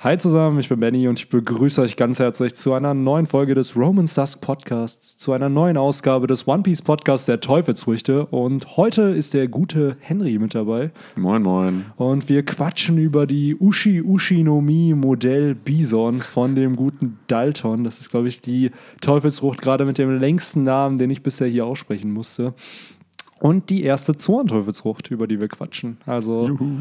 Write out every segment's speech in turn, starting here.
Hi zusammen, ich bin Benny und ich begrüße euch ganz herzlich zu einer neuen Folge des Romans Dusk Podcasts, zu einer neuen Ausgabe des One Piece Podcasts der Teufelsfrüchte. Und heute ist der gute Henry mit dabei. Moin, moin. Und wir quatschen über die Ushi Ushi no Mi Modell Bison von dem guten Dalton. Das ist, glaube ich, die Teufelsfrucht gerade mit dem längsten Namen, den ich bisher hier aussprechen musste. Und die erste Zornteufelsfrucht, über die wir quatschen. Also, Juhu.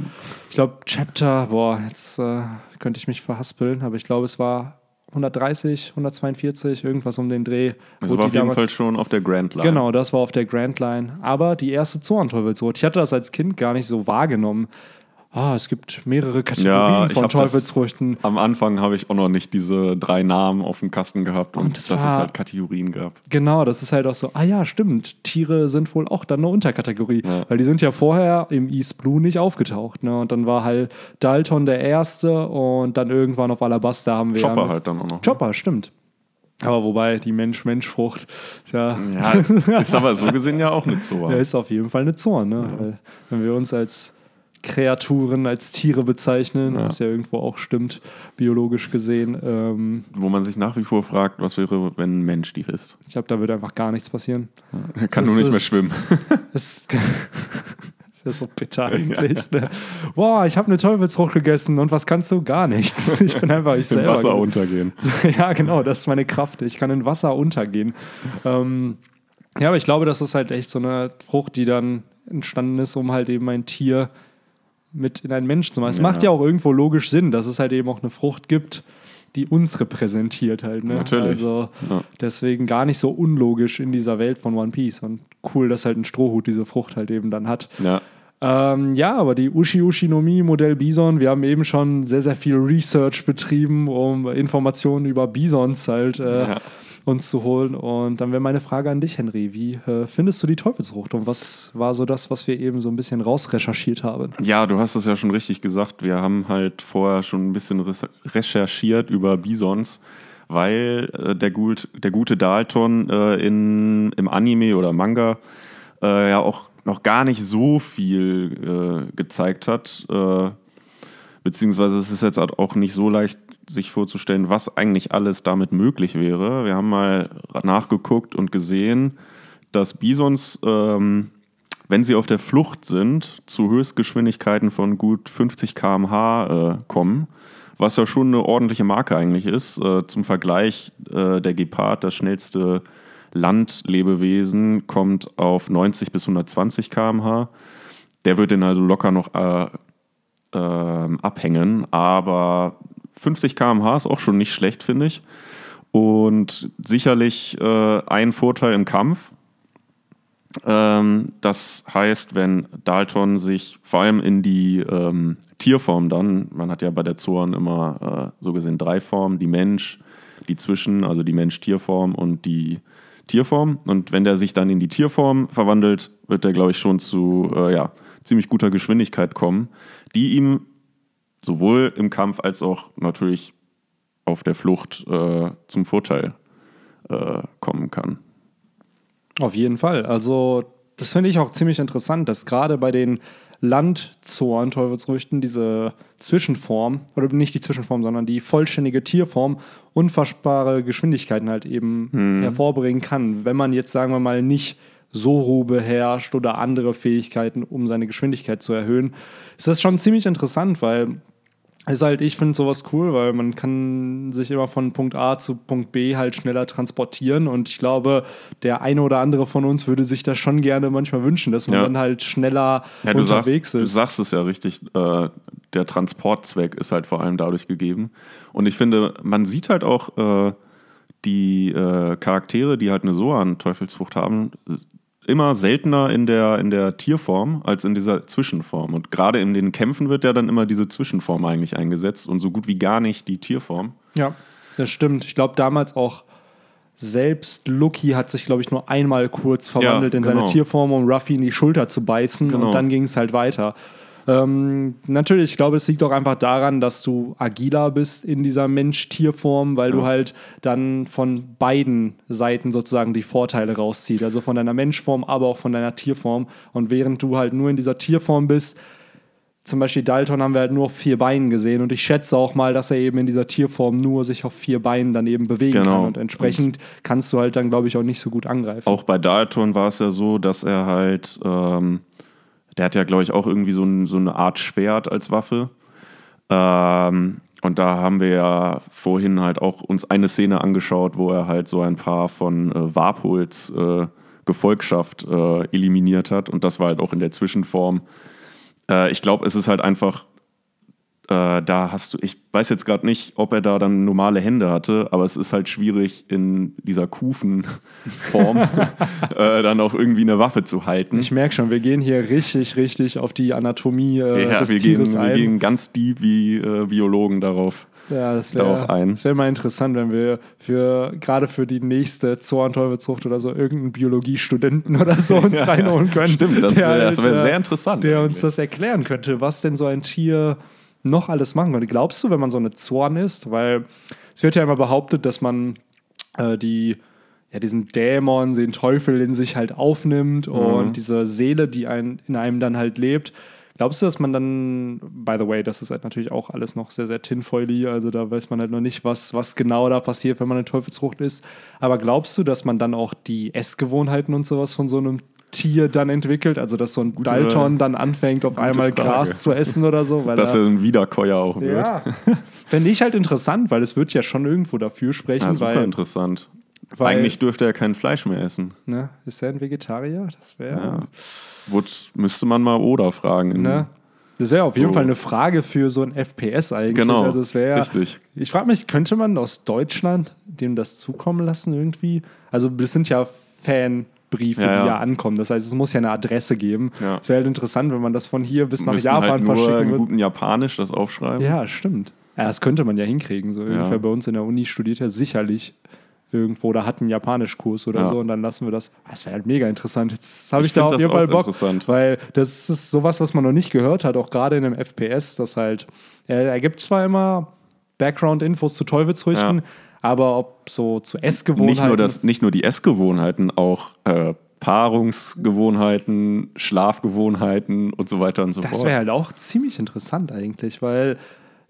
ich glaube, Chapter, boah, jetzt äh, könnte ich mich verhaspeln, aber ich glaube, es war 130, 142, irgendwas um den Dreh. Also wo war auf jeden Fall schon auf der Grand Line. Genau, das war auf der Grand Line. Aber die erste Zornteufelsfrucht, ich hatte das als Kind gar nicht so wahrgenommen. Ah, es gibt mehrere Kategorien Ja, von hab das- Teufelsfrüchten. Am Anfang habe ich auch noch nicht diese drei Namen auf dem Kasten gehabt und, Und das dass es war- halt Kategorien gab. Genau, das ist halt auch so, ah ja, stimmt, Tiere sind wohl auch dann eine Unterkategorie, Ja. weil die sind ja vorher im East Blue nicht aufgetaucht, ne? Und dann war halt Dalton der Erste und dann irgendwann auf Alabaster haben wir Chopper ja, halt dann auch noch. Chopper, stimmt. Aber wobei, die Mensch-Mensch-Frucht ist ja, Ja, ist aber so gesehen ja auch nicht so. ja, ist auf jeden Fall eine Zorn, ne? Weil, wenn wir uns als Kreaturen, als Tiere bezeichnen, Ja. was ja irgendwo auch stimmt, biologisch gesehen, ähm, Wo man sich nach wie vor fragt, was wäre, wenn ein Mensch die ist. ich glaube, da wird einfach gar nichts passieren. Er kann Das nur nicht mehr ist- schwimmen. Das ist, ja so bitter eigentlich. Ne? Boah, ich habe eine Teufelsfrucht gegessen und was kannst du? Gar nichts. Ich bin einfach ich selber. Wasser untergehen. Ja, genau, das ist meine Kraft. Ich kann in Wasser untergehen. Ähm, ja, aber ich glaube, das ist halt echt so eine Frucht, die dann entstanden ist, um halt eben ein Tier mit in einen Menschen zu machen. Es Ja. macht ja auch irgendwo logisch Sinn, dass es halt eben auch eine Frucht gibt, die uns repräsentiert halt. Ne? Natürlich. Also Ja. deswegen gar nicht so unlogisch in dieser Welt von One Piece. Und cool, dass halt ein Strohhut diese Frucht halt eben dann hat. Ja, Ähm, ja, aber die Ushi Ushi no Mi Modell Bison, wir haben eben schon sehr, sehr viel Research betrieben, um Informationen über Bisons halt äh, Ja. uns zu holen. Und dann wäre meine Frage an dich, Henry. Wie äh, findest du die Teufelsfrucht und was war so das, was wir eben so ein bisschen rausrecherchiert haben? Ja, du hast es ja schon richtig gesagt. Wir haben halt vorher schon ein bisschen recherchiert über Bisons, weil äh, der, gut, der gute Dalton äh, in, im Anime oder Manga äh, ja auch noch gar nicht so viel äh, gezeigt hat. Äh, beziehungsweise es ist jetzt halt auch nicht so leicht, sich vorzustellen, was eigentlich alles damit möglich wäre. Wir haben mal nachgeguckt und gesehen, dass Bisons, ähm, wenn sie auf der Flucht sind, zu Höchstgeschwindigkeiten von gut 50 km/h äh, kommen, was ja schon eine ordentliche Marke eigentlich ist. Äh, zum Vergleich, äh, der Gepard, das schnellste Landlebewesen, kommt auf 90 bis 120 km/h. Der wird den also locker noch äh, ähm, abhängen, aber 50 km/h ist auch schon nicht schlecht, finde ich. Und sicherlich äh, ein Vorteil im Kampf. Ähm, das heißt, wenn Dalton sich vor allem in die ähm, Tierform dann, man hat ja bei der Zorn immer äh, so gesehen drei Formen, die Mensch, die Zwischen, also die Mensch-Tierform und die Tierform. Und wenn der sich dann in die Tierform verwandelt, wird er, glaube ich, schon zu äh, ja, ziemlich guter Geschwindigkeit kommen, die ihm sowohl im Kampf als auch natürlich auf der Flucht äh, zum Vorteil äh, kommen kann. Auf jeden Fall. Also, das finde ich auch ziemlich interessant, dass gerade bei den Landzorn-Teufelsfrüchten diese Zwischenform, oder nicht die Zwischenform, sondern die vollständige Tierform unfassbare Geschwindigkeiten halt eben hervorbringen kann. Wenn man jetzt, sagen wir mal, nicht Soro beherrscht oder andere Fähigkeiten, um seine Geschwindigkeit zu erhöhen, ist das schon ziemlich interessant, weil ist halt, ich finde sowas cool, weil man kann sich immer von Punkt A zu Punkt B halt schneller transportieren und ich glaube, der eine oder andere von uns würde sich das schon gerne manchmal wünschen, dass man Ja. dann halt schneller Ja, du, sagst, unterwegs du ist. sagst es ja richtig, äh, der Transportzweck ist halt vor allem dadurch gegeben. Und ich finde, man sieht halt auch äh, die äh, Charaktere, die halt eine Soan-Teufelsfrucht haben, immer seltener in der, in der Tierform als in dieser Zwischenform. Und gerade in den Kämpfen wird ja dann immer diese Zwischenform eigentlich eingesetzt und so gut wie gar nicht die Tierform. Ja, das stimmt. Ich glaube, damals auch selbst Lucky hat sich, glaube ich, nur einmal kurz verwandelt in seine genau. Tierform, um Ruffy in die Schulter zu beißen Genau. und dann ging es halt weiter. Ähm, natürlich, ich glaube, es liegt auch einfach daran, dass du agiler bist in dieser Mensch-Tier-Form, weil du halt dann von beiden Seiten sozusagen die Vorteile rausziehst. Also von deiner Menschform, aber auch von deiner Tierform. Und während du halt nur in dieser Tierform bist, zum Beispiel Dalton haben wir halt nur auf vier Beinen gesehen und ich schätze auch mal, dass er eben in dieser Tierform nur sich auf vier Beinen dann eben bewegen Genau. kann und entsprechend kannst du halt dann, glaube ich, auch nicht so gut angreifen. Auch bei Dalton war es ja so, dass er halt, ähm, der hat ja, glaube ich, auch irgendwie so, ein, so eine Art Schwert als Waffe. Ähm, und da haben wir ja vorhin halt auch uns eine Szene angeschaut, wo er halt so ein paar von äh, Warpuls äh, Gefolgschaft äh, eliminiert hat. Und das war halt auch in der Zwischenform. Äh, ich glaube, es ist halt einfach äh, da hast du, ich weiß jetzt gerade nicht, ob er da dann normale Hände hatte, aber es ist halt schwierig in dieser Kufenform äh, dann auch irgendwie eine Waffe zu halten. ich merke schon, wir gehen hier richtig, richtig auf die Anatomie äh, ja, des wir gehen, Tieres wir ein. gehen ganz deep wie äh, Biologen darauf. Ja, das wäre wär mal interessant, wenn wir für gerade für die nächste Zornteufelszucht oder so irgendeinen Biologiestudenten oder so uns Ja, reinholen können. stimmt, das der wär- sehr interessant Der uns eigentlich. das erklären könnte, was denn so ein Tier noch alles machen könnte. Glaubst du, wenn man so eine Zorn ist, weil es wird ja immer behauptet, dass man äh, die ja, diesen Dämon, den Teufel in sich halt aufnimmt Mhm. und diese Seele, die ein, in einem dann halt lebt. Glaubst du, dass man dann, by the way, das ist halt natürlich auch alles noch sehr, sehr tinfoily, also da weiß man halt noch nicht, was, was genau da passiert, wenn man eine Teufelsfrucht isst. Aber glaubst du, dass man dann auch die Essgewohnheiten und sowas von so einem Tier dann entwickelt? Also, dass so ein Dalton dann anfängt, auf einmal Frage. Gras zu essen oder so? Weil Dass er, ein Wiederkäuer auch wird. ja, fände ich halt interessant, weil es wird ja schon irgendwo dafür sprechen, Ja, super weil, interessant. weil Eigentlich dürfte er kein Fleisch mehr essen. ne, ist er ein Vegetarier? Das wäre Ja. Wut, müsste man mal Oda fragen. Ne? Das wäre auf jeden So. Fall eine Frage für so ein FPS eigentlich. Genau, Also es wäre. richtig. Ich frage mich, könnte man aus Deutschland dem das zukommen lassen irgendwie? Also das sind ja Fanbriefe, Ja, ja. die ja ankommen. Das heißt, es muss ja eine Adresse geben. Ja. Es wäre halt interessant, wenn man das von hier bis nach Müssen Japan halt nur verschicken würde. guten Japanisch das aufschreiben. Ja, stimmt. Ja, das könnte man ja hinkriegen. So irgendwer bei uns in der Uni studiert ja sicherlich irgendwo oder hat einen Japanischkurs oder so und dann lassen wir das. Ah, Das wäre halt mega interessant. Jetzt habe ich, Ich da auf jeden Fall Bock, weil das ist sowas, was man noch nicht gehört hat, auch gerade in einem FPS, das halt, er, er gibt zwar immer Background-Infos zu Teufelsfrüchten, Ja. aber ob so zu Essgewohnheiten. nicht, nur das, nicht nur die Essgewohnheiten, auch äh, Paarungsgewohnheiten, Schlafgewohnheiten und so weiter und so Das fort. wäre halt auch ziemlich interessant eigentlich, weil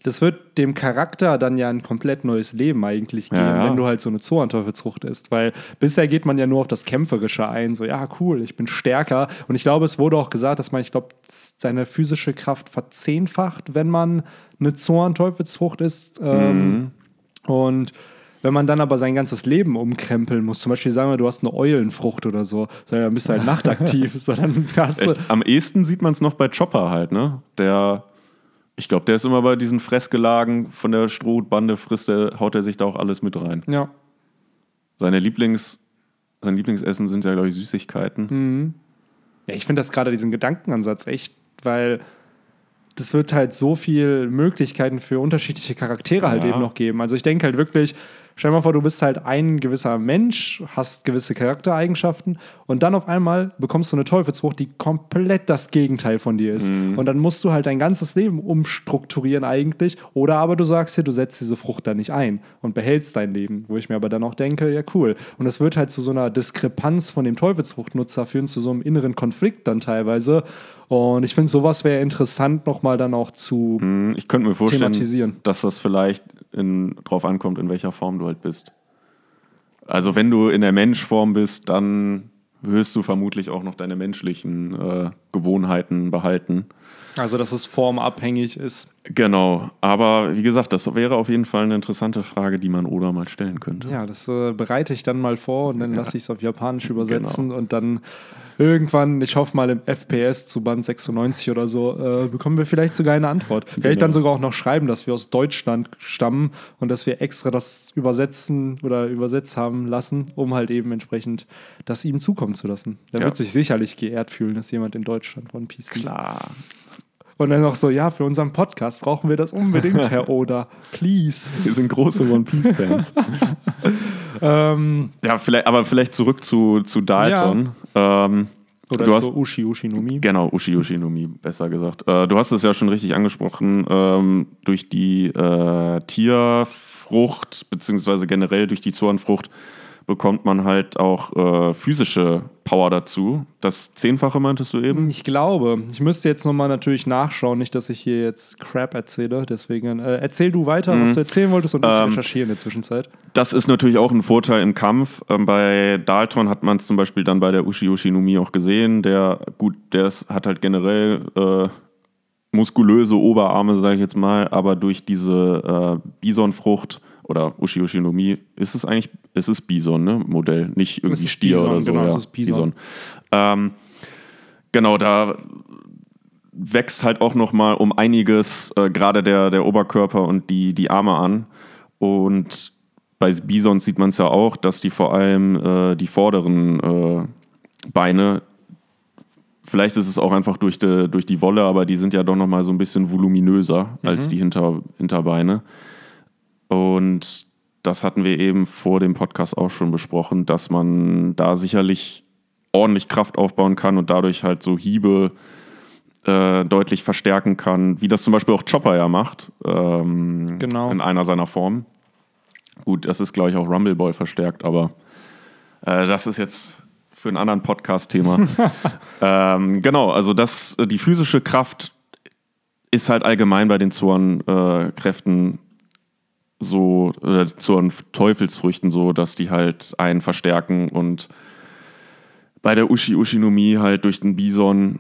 das wird dem Charakter dann ja ein komplett neues Leben eigentlich geben, Ja, ja. wenn du halt so eine Zornteufelsfrucht isst. Weil bisher geht man ja nur auf das Kämpferische ein, so, ja, cool, ich bin stärker. Und ich glaube, es wurde auch gesagt, dass man, ich glaube, seine physische Kraft verzehnfacht, wenn man eine Zornteufelsfrucht isst. Ähm, Mhm. Und wenn man dann aber sein ganzes Leben umkrempeln muss, zum Beispiel sagen wir, du hast eine Eulenfrucht oder so, dann bist du halt nachtaktiv, sondern hast. Echt, am ehesten sieht man es noch bei Chopper halt, ne? Der, ich glaube, der ist immer bei diesen Fressgelagen von der Strohbande, frisst der, haut er sich da auch alles mit rein. Ja. Seine Lieblings, sein Lieblingsessen sind ja, glaube ich, Süßigkeiten. Ja, ich finde das gerade diesen Gedankenansatz echt, weil das wird halt so viel Möglichkeiten für unterschiedliche Charaktere halt Ja. eben noch geben. Also ich denke halt wirklich, stell dir mal vor, du bist halt ein gewisser Mensch, hast gewisse Charaktereigenschaften und dann auf einmal bekommst du eine Teufelsfrucht, die komplett das Gegenteil von dir ist. Und dann musst du halt dein ganzes Leben umstrukturieren eigentlich. Oder aber du sagst dir, du setzt diese Frucht da nicht ein und behältst dein Leben. Wo ich mir aber dann auch denke, ja cool. Und das wird halt zu so einer Diskrepanz von dem Teufelsfruchtnutzer führen, zu so einem inneren Konflikt dann teilweise. Und ich finde, sowas wäre interessant, nochmal dann auch zu. Hm, Ich könnte mir vorstellen, Thematisieren. dass das vielleicht in, drauf ankommt, in welcher Form du halt bist. Also wenn du in der Menschform bist, dann wirst du vermutlich auch noch deine menschlichen äh, Gewohnheiten behalten. Also, dass es formabhängig ist. Genau, aber wie gesagt, das wäre auf jeden Fall eine interessante Frage, die man Oda mal stellen könnte. Ja, das äh, bereite ich dann mal vor und dann lasse ich es auf Japanisch übersetzen Genau. und dann irgendwann, ich hoffe mal im FPS zu Band 96 oder so, äh, bekommen wir vielleicht sogar eine Antwort. Vielleicht Genau. dann sogar auch noch schreiben, dass wir aus Deutschland stammen und dass wir extra das übersetzen oder übersetzt haben lassen, um halt eben entsprechend das ihm zukommen zu lassen. Der Ja. wird sich sicherlich geehrt fühlen, dass jemand in Deutschland One Piece liest. Klar. Und dann noch so, ja, für unseren Podcast brauchen wir das unbedingt, Herr Oda. Please. Wir sind große One Piece-Fans. Ähm, ja, vielleicht, aber vielleicht zurück zu, zu Dalton. Ähm, oder du hast, Ushi Ushi no Mi. Genau, Ushi Ushi no Mi, besser gesagt. Äh, du hast es ja schon richtig angesprochen, ähm, durch die äh, Tierfrucht, beziehungsweise generell durch die Zornfrucht, bekommt man halt auch äh, physische Power dazu. Das Zehnfache meintest du eben? Ich glaube. Ich müsste jetzt nochmal natürlich nachschauen, nicht, dass ich hier jetzt Crap erzähle. Deswegen äh, erzähl du weiter, mhm. was du erzählen wolltest und ich ähm, recherchiere in der Zwischenzeit. Das ist natürlich auch ein Vorteil im Kampf. Ähm, bei Dalton hat man es zum Beispiel dann bei der Ushi Ushinumi auch gesehen. Der, gut, der hat halt generell äh, muskulöse Oberarme, sage ich jetzt mal, aber durch diese äh, Bisonfrucht oder Ushi Ushinomi, ist es eigentlich, ist es Bison, ne? Modell, nicht irgendwie Stier Bison, oder so. Genau, ja, es ist Bison. Bison. Ähm, genau, da wächst halt auch noch mal um einiges äh, gerade der, der Oberkörper und die, die Arme an. Und bei Bison sieht man es ja auch, dass die vor allem äh, die vorderen äh, Beine, vielleicht ist es auch einfach durch die, durch die Wolle, aber die sind ja doch noch mal so ein bisschen voluminöser mhm. als die Hinter, Hinterbeine. Und das hatten wir eben vor dem Podcast auch schon besprochen, dass man da sicherlich ordentlich Kraft aufbauen kann und dadurch halt so Hiebe äh, deutlich verstärken kann, wie das zum Beispiel auch Chopper ja macht. Ähm, genau. In einer seiner Formen. Gut, das ist, glaube ich, auch Rumble Boy verstärkt, aber äh, das ist jetzt für einen anderen Podcast-Thema. ähm, genau, also das, die physische Kraft ist halt allgemein bei den Zornkräften äh, so äh, zu Teufelsfrüchten so, dass die halt einen verstärken und bei der Ushi Ushinomie halt durch den Bison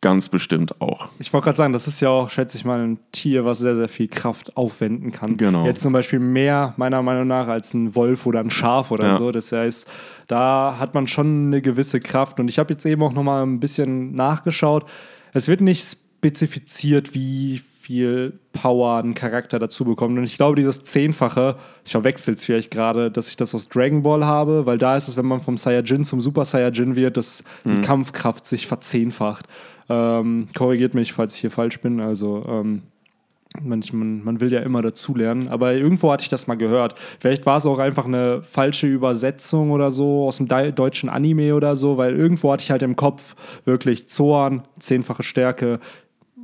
ganz bestimmt auch. Ich wollte gerade sagen, das ist ja auch, schätze ich mal, ein Tier, was sehr, sehr viel Kraft aufwenden kann. Genau. Jetzt zum Beispiel mehr, meiner Meinung nach, als ein Wolf oder ein Schaf oder ja. so. Das heißt, da hat man schon eine gewisse Kraft. Und ich habe jetzt eben auch nochmal ein bisschen nachgeschaut. Es wird nicht spezifiziert, wie viel Power ein Charakter dazu bekommt. Und ich glaube, dieses Zehnfache, ich verwechsel es vielleicht gerade, dass ich das aus Dragon Ball habe, weil da ist es, wenn man vom Saiyajin zum Super Saiyajin wird, dass mhm. die Kampfkraft sich verzehnfacht. Ähm, korrigiert mich, falls ich hier falsch bin. Also, ähm, man, man, man, will ja immer dazulernen, aber irgendwo hatte ich das mal gehört. Vielleicht war es auch einfach eine falsche Übersetzung oder so aus dem deutschen Anime oder so, weil irgendwo hatte ich halt im Kopf wirklich Zorn, zehnfache Stärke,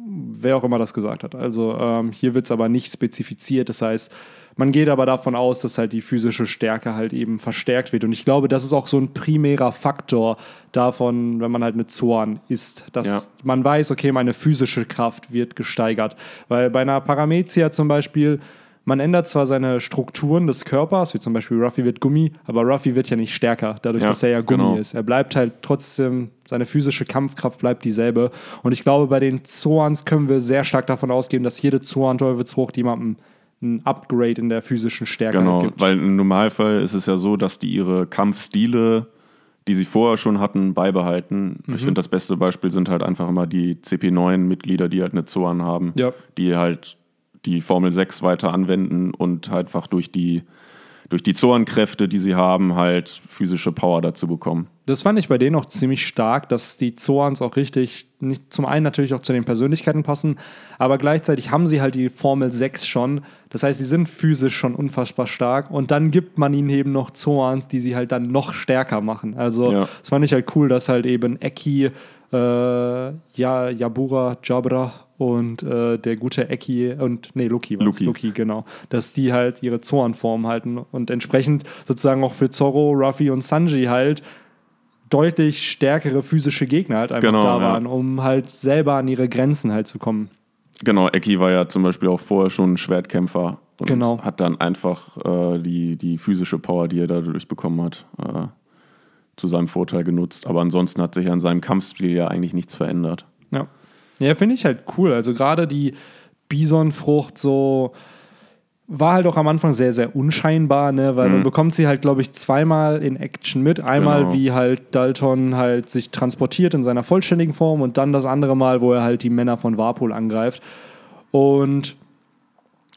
wer auch immer das gesagt hat. Also ähm, hier wird es aber nicht spezifiziert. Das heißt, man geht aber davon aus, dass halt die physische Stärke halt eben verstärkt wird. Und ich glaube, das ist auch so ein primärer Faktor davon, wenn man halt eine Zorn ist, dass ja. man weiß, okay, meine physische Kraft wird gesteigert. Weil bei einer Paramezia zum Beispiel man ändert zwar seine Strukturen des Körpers, wie zum Beispiel Ruffy wird Gummi, aber Ruffy wird ja nicht stärker, dadurch, ja, dass er ja Gummi genau. ist. Er bleibt halt trotzdem, seine physische Kampfkraft bleibt dieselbe. Und ich glaube, bei den Zoans können wir sehr stark davon ausgehen, dass jede Zoan-Teufelsfrucht jemandem ein Upgrade in der physischen Stärke genau, gibt. Weil im Normalfall ist es ja so, dass die ihre Kampfstile, die sie vorher schon hatten, beibehalten. Mhm. Ich finde, das beste Beispiel sind halt einfach immer die CP9-Mitglieder, die halt eine Zoan haben, ja. die halt die Formel 6 weiter anwenden und einfach durch die, durch die Zornkräfte, die sie haben, halt physische Power dazu bekommen. Das fand ich bei denen auch ziemlich stark, dass die Zorns auch richtig, nicht, zum einen natürlich auch zu den Persönlichkeiten passen, aber gleichzeitig haben sie halt die Formel 6 schon. Das heißt, sie sind physisch schon unfassbar stark und dann gibt man ihnen eben noch Zorns, die sie halt dann noch stärker machen. Also, ja. das fand ich halt cool, dass halt eben Eki, äh, ja, Yabura, Jabra und äh, der gute Eki und nee, Loki, Loki. Loki, genau. Dass die halt ihre Zornform halten und entsprechend sozusagen auch für Zorro, Ruffy und Sanji halt deutlich stärkere physische Gegner halt einfach genau, da waren, ja. um halt selber an ihre Grenzen halt zu kommen. Genau, Eki war ja zum Beispiel auch vorher schon ein Schwertkämpfer und genau. hat dann einfach äh, die, die physische Power, die er dadurch bekommen hat, äh, zu seinem Vorteil genutzt. Aber ansonsten hat sich an seinem Kampfstil ja eigentlich nichts verändert. Ja. Ja, finde ich halt cool. Also gerade die Bisonfrucht so war halt auch am Anfang sehr, sehr unscheinbar, ne? weil mhm. man bekommt sie halt, glaube ich, zweimal in Action mit. Einmal, genau. wie halt Dalton halt sich transportiert in seiner vollständigen Form und dann das andere Mal, wo er halt die Männer von Warpol angreift. Und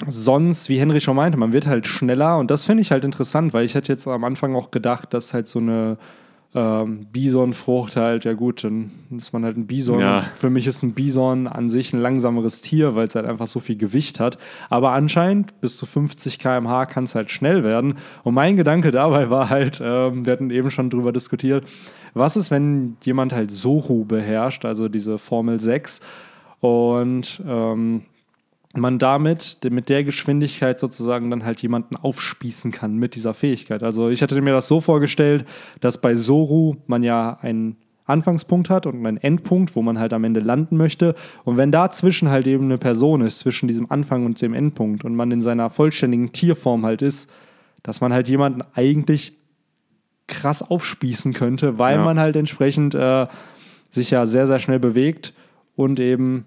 sonst, wie Henry schon meinte, man wird halt schneller und das finde ich halt interessant, weil ich hätte jetzt am Anfang auch gedacht, dass halt so eine ähm, Bisonfrucht halt, ja gut, dann ist man halt ein Bison. Ja. Für mich ist ein Bison an sich ein langsameres Tier, weil es halt einfach so viel Gewicht hat. Aber anscheinend bis zu 50 km/h kann es halt schnell werden. Und mein Gedanke dabei war halt, ähm, wir hatten eben schon drüber diskutiert, was ist, wenn jemand halt Soru beherrscht, also diese Formel 6 und ähm, man damit mit der Geschwindigkeit sozusagen dann halt jemanden aufspießen kann mit dieser Fähigkeit. Also ich hatte mir das so vorgestellt, dass bei Soru man ja einen Anfangspunkt hat und einen Endpunkt, wo man halt am Ende landen möchte. Und wenn dazwischen halt eben eine Person ist, zwischen diesem Anfang und dem Endpunkt und man in seiner vollständigen Tierform halt ist, dass man halt jemanden eigentlich krass aufspießen könnte, weil Ja. man halt entsprechend äh, sich ja sehr, sehr schnell bewegt und eben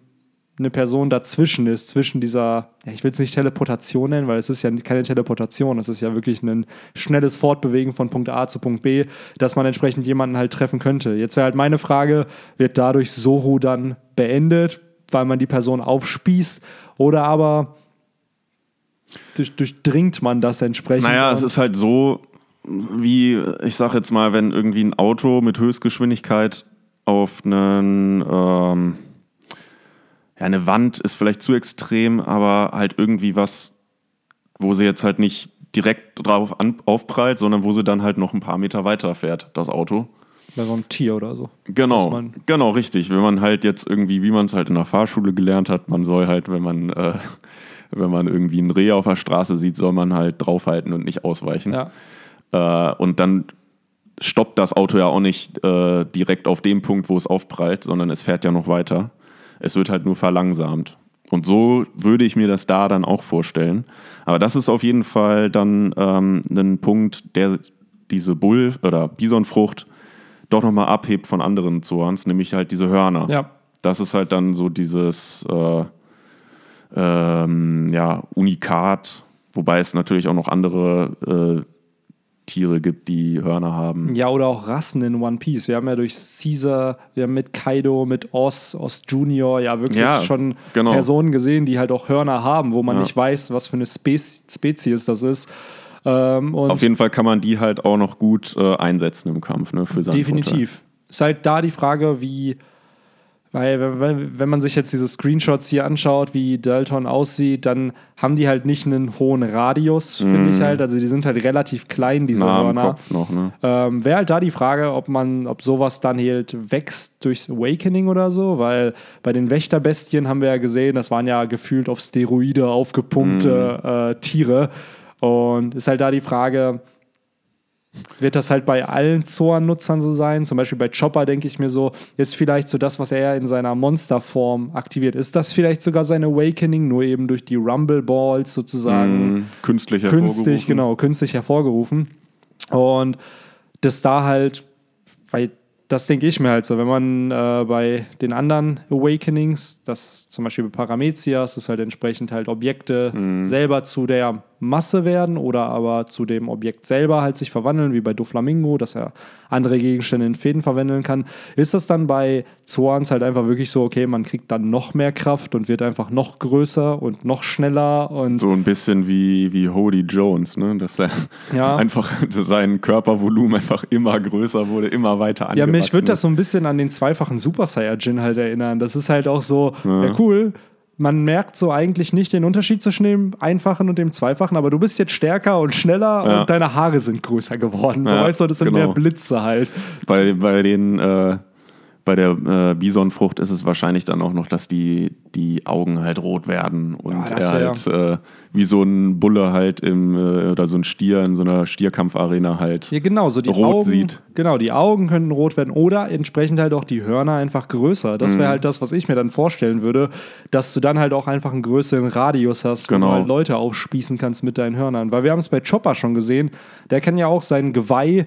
eine Person dazwischen ist, zwischen dieser, ja, ich will es nicht Teleportation nennen, weil es ist ja keine Teleportation, es ist ja wirklich ein schnelles Fortbewegen von Punkt A zu Punkt B, dass man entsprechend jemanden halt treffen könnte. Jetzt wäre halt meine Frage, wird dadurch Soru dann beendet, weil man die Person aufspießt oder aber durch, durchdringt man das entsprechend? Naja, es ist halt so, wie, ich sag jetzt mal, wenn irgendwie ein Auto mit Höchstgeschwindigkeit auf einen, ähm, ja, eine Wand ist vielleicht zu extrem, aber halt irgendwie was, wo sie jetzt halt nicht direkt drauf an, aufprallt, sondern wo sie dann halt noch ein paar Meter weiter fährt, das Auto. bei so einem Tier oder so. Genau, genau, richtig. Wenn man halt jetzt irgendwie, wie man es halt in der Fahrschule gelernt hat, man soll halt, wenn man, äh, wenn man irgendwie ein Reh auf der Straße sieht, soll man halt draufhalten und nicht ausweichen. Ja. Äh, und dann stoppt das Auto ja auch nicht äh, direkt auf dem Punkt, wo es aufprallt, sondern es fährt ja noch weiter. Es wird halt nur verlangsamt. Und so würde ich mir das da dann auch vorstellen. Aber das ist auf jeden Fall dann ähm, ein Punkt, der diese Bull- oder Bisonfrucht doch nochmal abhebt von anderen Zorns, nämlich halt diese Hörner. Ja. Das ist halt dann so dieses äh, ähm, ja, Unikat, wobei es natürlich auch noch andere äh, Tiere gibt, die Hörner haben. Ja, oder auch Rassen in One Piece. Wir haben ja durch Caesar, wir haben mit Kaido, mit Oz, Oz Junior ja wirklich Ja, schon genau. Personen gesehen, die halt auch Hörner haben, wo man Ja. nicht weiß, was für eine Spez Spezies das ist. Ähm, Auf jeden Fall kann man die halt auch noch gut äh, einsetzen im Kampf, ne, für seinen Definitiv. Ist halt da die Frage, wie, weil wenn- man sich jetzt diese Screenshots hier anschaut, wie Dalton aussieht, dann haben die halt nicht einen hohen Radius, finde ich halt. Also die sind halt relativ klein, diese am Hörner. Kopf noch, ne? Ähm, Wäre halt da die Frage, ob man, ob sowas dann halt wächst durchs Awakening oder so, weil bei den Wächterbestien haben wir ja gesehen, das waren ja gefühlt auf Steroide aufgepumpte äh, Tiere. Und ist halt da die Frage, wird das halt bei allen Zoan-Nutzern so sein? Zum Beispiel bei Chopper denke ich mir so, ist vielleicht so das, was er in seiner Monsterform aktiviert. Ist das vielleicht sogar sein Awakening, nur eben durch die Rumble Balls sozusagen? Mhm. Künstlich künstlich, hervorgerufen. genau, künstlich hervorgerufen. Und das da halt, weil das denke ich mir halt so, wenn man äh, bei den anderen Awakenings, das zum Beispiel bei Paramezias, ist halt entsprechend halt Objekte Mhm. selber zu der Masse werden oder aber zu dem Objekt selber halt sich verwandeln, wie bei Doflamingo, dass er andere Gegenstände in Fäden verwandeln kann. Ist das dann bei Zoans halt einfach wirklich so, okay, man kriegt dann noch mehr Kraft und wird einfach noch größer und noch schneller und So ein bisschen wie, wie Hody Jones, ne? dass er Ja. einfach sein Körpervolumen einfach immer größer wurde, immer weiter Ja, angewachsen mich würde das so ein bisschen an den zweifachen Super Saiyajin halt erinnern. Das ist halt auch so, ja. cool. Man merkt so eigentlich nicht den Unterschied zwischen dem einfachen und dem zweifachen, aber du bist jetzt stärker und schneller Ja. und deine Haare sind größer geworden. So weißt du, das sind genau. mehr Blitze halt. Bei, bei den äh, bei der äh, Bisonfrucht ist es wahrscheinlich dann auch noch, dass die, die Augen halt rot werden und Ja, das er wär- halt äh, wie so ein Bulle halt im äh, oder so ein Stier in so einer Stierkampfarena halt. Ja, genau, so die Rot Augen. sieht. Genau, die Augen könnten rot werden oder entsprechend halt auch die Hörner einfach größer. Das Mhm. wäre halt das, was ich mir dann vorstellen würde, dass du dann halt auch einfach einen größeren Radius hast, wo Genau. du halt Leute aufspießen kannst mit deinen Hörnern. Weil wir haben es bei Chopper schon gesehen, der kann ja auch sein Geweih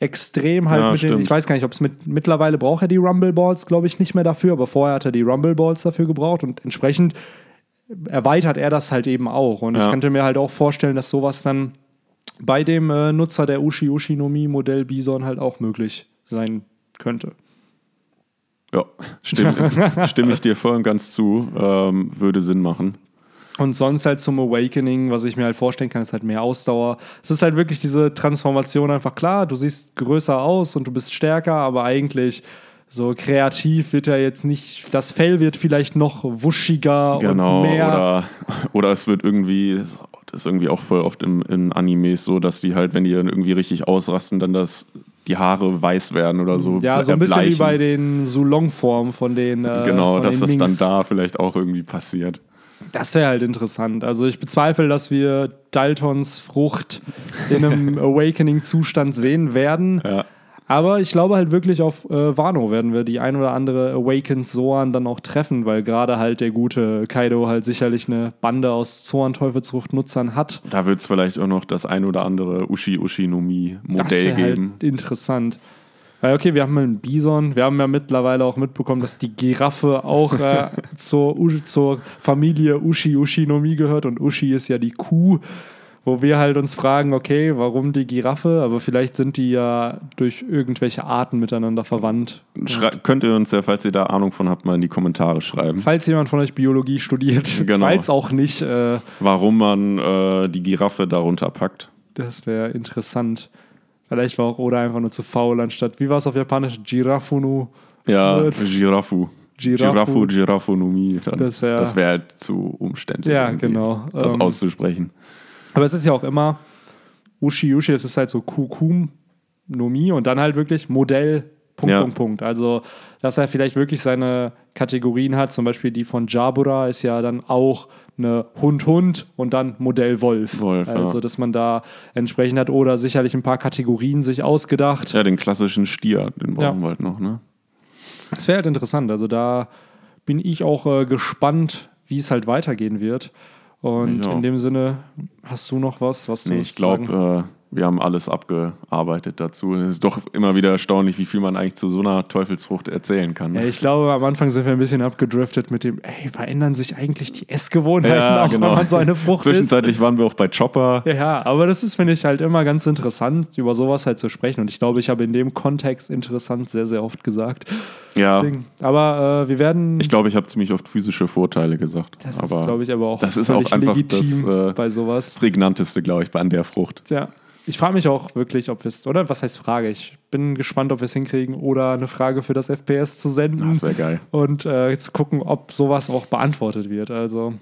extrem halt Ja, mit den, ich weiß gar nicht, ob es mit, mittlerweile braucht er die Rumble Balls, glaube ich, nicht mehr dafür, aber vorher hat er die Rumble Balls dafür gebraucht und entsprechend erweitert er das halt eben auch. Und ich Ja. könnte mir halt auch vorstellen, dass sowas dann bei dem äh, Nutzer der Ushi Ushinomi Modell Bison halt auch möglich sein könnte. Ja, stimme, stimme ich dir voll und ganz zu. Ähm, würde Sinn machen. Und sonst halt zum Awakening, was ich mir halt vorstellen kann, ist halt mehr Ausdauer. Es ist halt wirklich diese Transformation einfach klar, du siehst größer aus und du bist stärker, aber eigentlich so kreativ wird er jetzt nicht, das Fell wird vielleicht noch wuschiger Genau. und mehr. Oder, oder es wird irgendwie, das ist irgendwie auch voll oft im, in Animes so, dass die halt, wenn die dann irgendwie richtig ausrasten, dann das, die Haare weiß werden oder so. ja, so ein bisschen wie bei den Sulong-Formen von den. Äh, Genau, von dass den das dann Minks. da vielleicht auch irgendwie passiert. Das wäre halt interessant. Also ich bezweifle, dass wir Daltons Frucht in einem Awakening-Zustand sehen werden. Ja. Aber ich glaube halt wirklich auf äh, Wano werden wir die ein oder andere Awakened Zoan dann auch treffen, weil gerade halt der gute Kaido halt sicherlich eine Bande aus Zoan Teufelsfrucht-Nutzern hat. Da wird es vielleicht auch noch das ein oder andere Ushi Ushi no Mi Das halt geben. interessant. Weil, okay, wir haben einen Bison. Wir haben ja mittlerweile auch mitbekommen, dass die Giraffe auch äh, zur, zur Familie Ushi Ushi no Mi gehört. Und Ushi ist ja die Kuh, wo wir halt uns fragen, okay, warum die Giraffe? Aber vielleicht sind die ja durch irgendwelche Arten miteinander verwandt. Schrei könnt ihr uns ja, falls ihr da Ahnung von habt, mal in die Kommentare schreiben, Falls jemand von euch Biologie studiert, Genau. falls auch nicht, äh, warum man äh, die Giraffe darunter packt. das wäre interessant. Vielleicht war auch Oda einfach nur zu faul, anstatt, wie war es auf Japanisch? Girafunu. Ja, no Mi. Dann. Das wär- das wär halt zu umständlich. Ja, genau. Das Ähm, auszusprechen. Aber es ist ja auch immer Ushi Ushi, das ist halt so Kukum Nomi und dann halt wirklich Modell Punkt, Ja. Punkt, Punkt. Also, dass er vielleicht wirklich seine Kategorien hat, zum Beispiel die von Jabura ist ja dann auch eine Hund-Hund und dann Modell Wolf. Wolf, ja. also, dass man da entsprechend hat oder sicherlich ein paar Kategorien sich ausgedacht. Ja, den klassischen Stier, den brauchen Ja. wir halt noch, ne? Das wäre halt interessant. Also, da bin ich auch äh, gespannt, wie es halt weitergehen wird. Und in dem Sinne, hast du noch was, was du Nee, ich glaube, wir haben alles abgearbeitet dazu. Es ist doch immer wieder erstaunlich, wie viel man eigentlich zu so einer Teufelsfrucht erzählen kann. Ja, Ne? ich glaube, am Anfang sind wir ein bisschen abgedriftet mit dem, ey, verändern sich eigentlich die Essgewohnheiten Ja, auch, genau. wenn man so eine Frucht isst? Zwischenzeitlich waren wir auch bei Chopper. Ja, aber das ist, finde ich, halt immer ganz interessant, über sowas halt zu sprechen. Und ich glaube, ich habe in dem Kontext interessant sehr, sehr oft gesagt. Ja, Deswegen, aber äh, wir werden. ich glaube, ich habe ziemlich oft physische Vorteile gesagt. das ist, aber glaube ich, aber auch das ist auch einfach legitim das, äh, bei sowas. prägnanteste, glaube ich, an der Frucht. Ja. Ich frage mich auch wirklich, ob wir es, oder was heißt Frage? Ich bin gespannt, ob wir es hinkriegen oder eine Frage für das FPS zu senden. Das wäre geil. und äh, zu gucken, ob sowas auch beantwortet wird. Also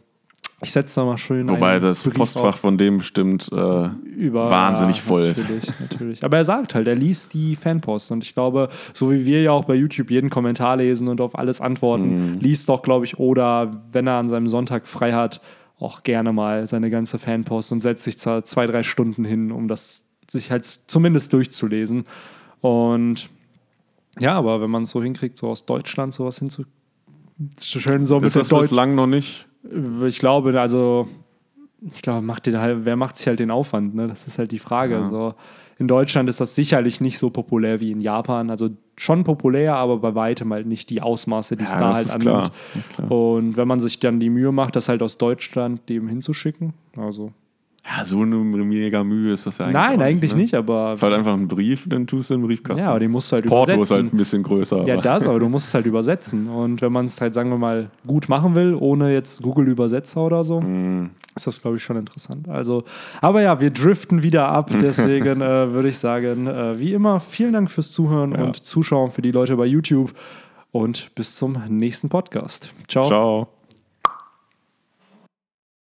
ich setze da mal schön Wobei das Brief Postfach auf von dem bestimmt äh, über wahnsinnig voll ist. natürlich, Natürlich, Aber er sagt halt, er liest die Fanpost und ich glaube, so wie wir ja auch bei YouTube jeden Kommentar lesen und auf alles antworten, Mhm. liest doch, glaube ich, oder wenn er an seinem Sonntag frei hat, auch gerne mal seine ganze Fanpost und setzt sich zwar zwei, drei Stunden hin, um das sich halt zumindest durchzulesen. Und ja, aber wenn man es so hinkriegt, so aus Deutschland sowas hinzu schön so mit ist der das Deutsch bislang noch nicht. ich glaube, also, ich glaube, macht den halt, wer macht sich halt den Aufwand, ne? Das ist halt die Frage. Ja. So, in Deutschland ist das sicherlich nicht so populär wie in Japan. Also schon populär, aber bei weitem halt nicht die Ausmaße, die es Ja, da das halt annimmt. Und wenn man sich dann die Mühe macht, das halt aus Deutschland dem hinzuschicken, also. Ja, so eine mega Mühe ist das ja eigentlich. Nein, eigentlich ne? nicht, aber. Es ist halt einfach ein Brief, den tust du in den Briefkasten. ja, aber den musst du halt das Porto ist übersetzen. halt ein bisschen größer. Ja, das, aber du musst es halt übersetzen. Und wenn man es halt, sagen wir mal, gut machen will, ohne jetzt Google-Übersetzer oder so, Hm. ist das, glaube ich, schon interessant. Also, aber ja, wir driften wieder ab. Deswegen äh, würde ich sagen, äh, wie immer, vielen Dank fürs Zuhören Ja. und Zuschauen für die Leute bei YouTube. Und bis zum nächsten Podcast. Ciao. Ciao.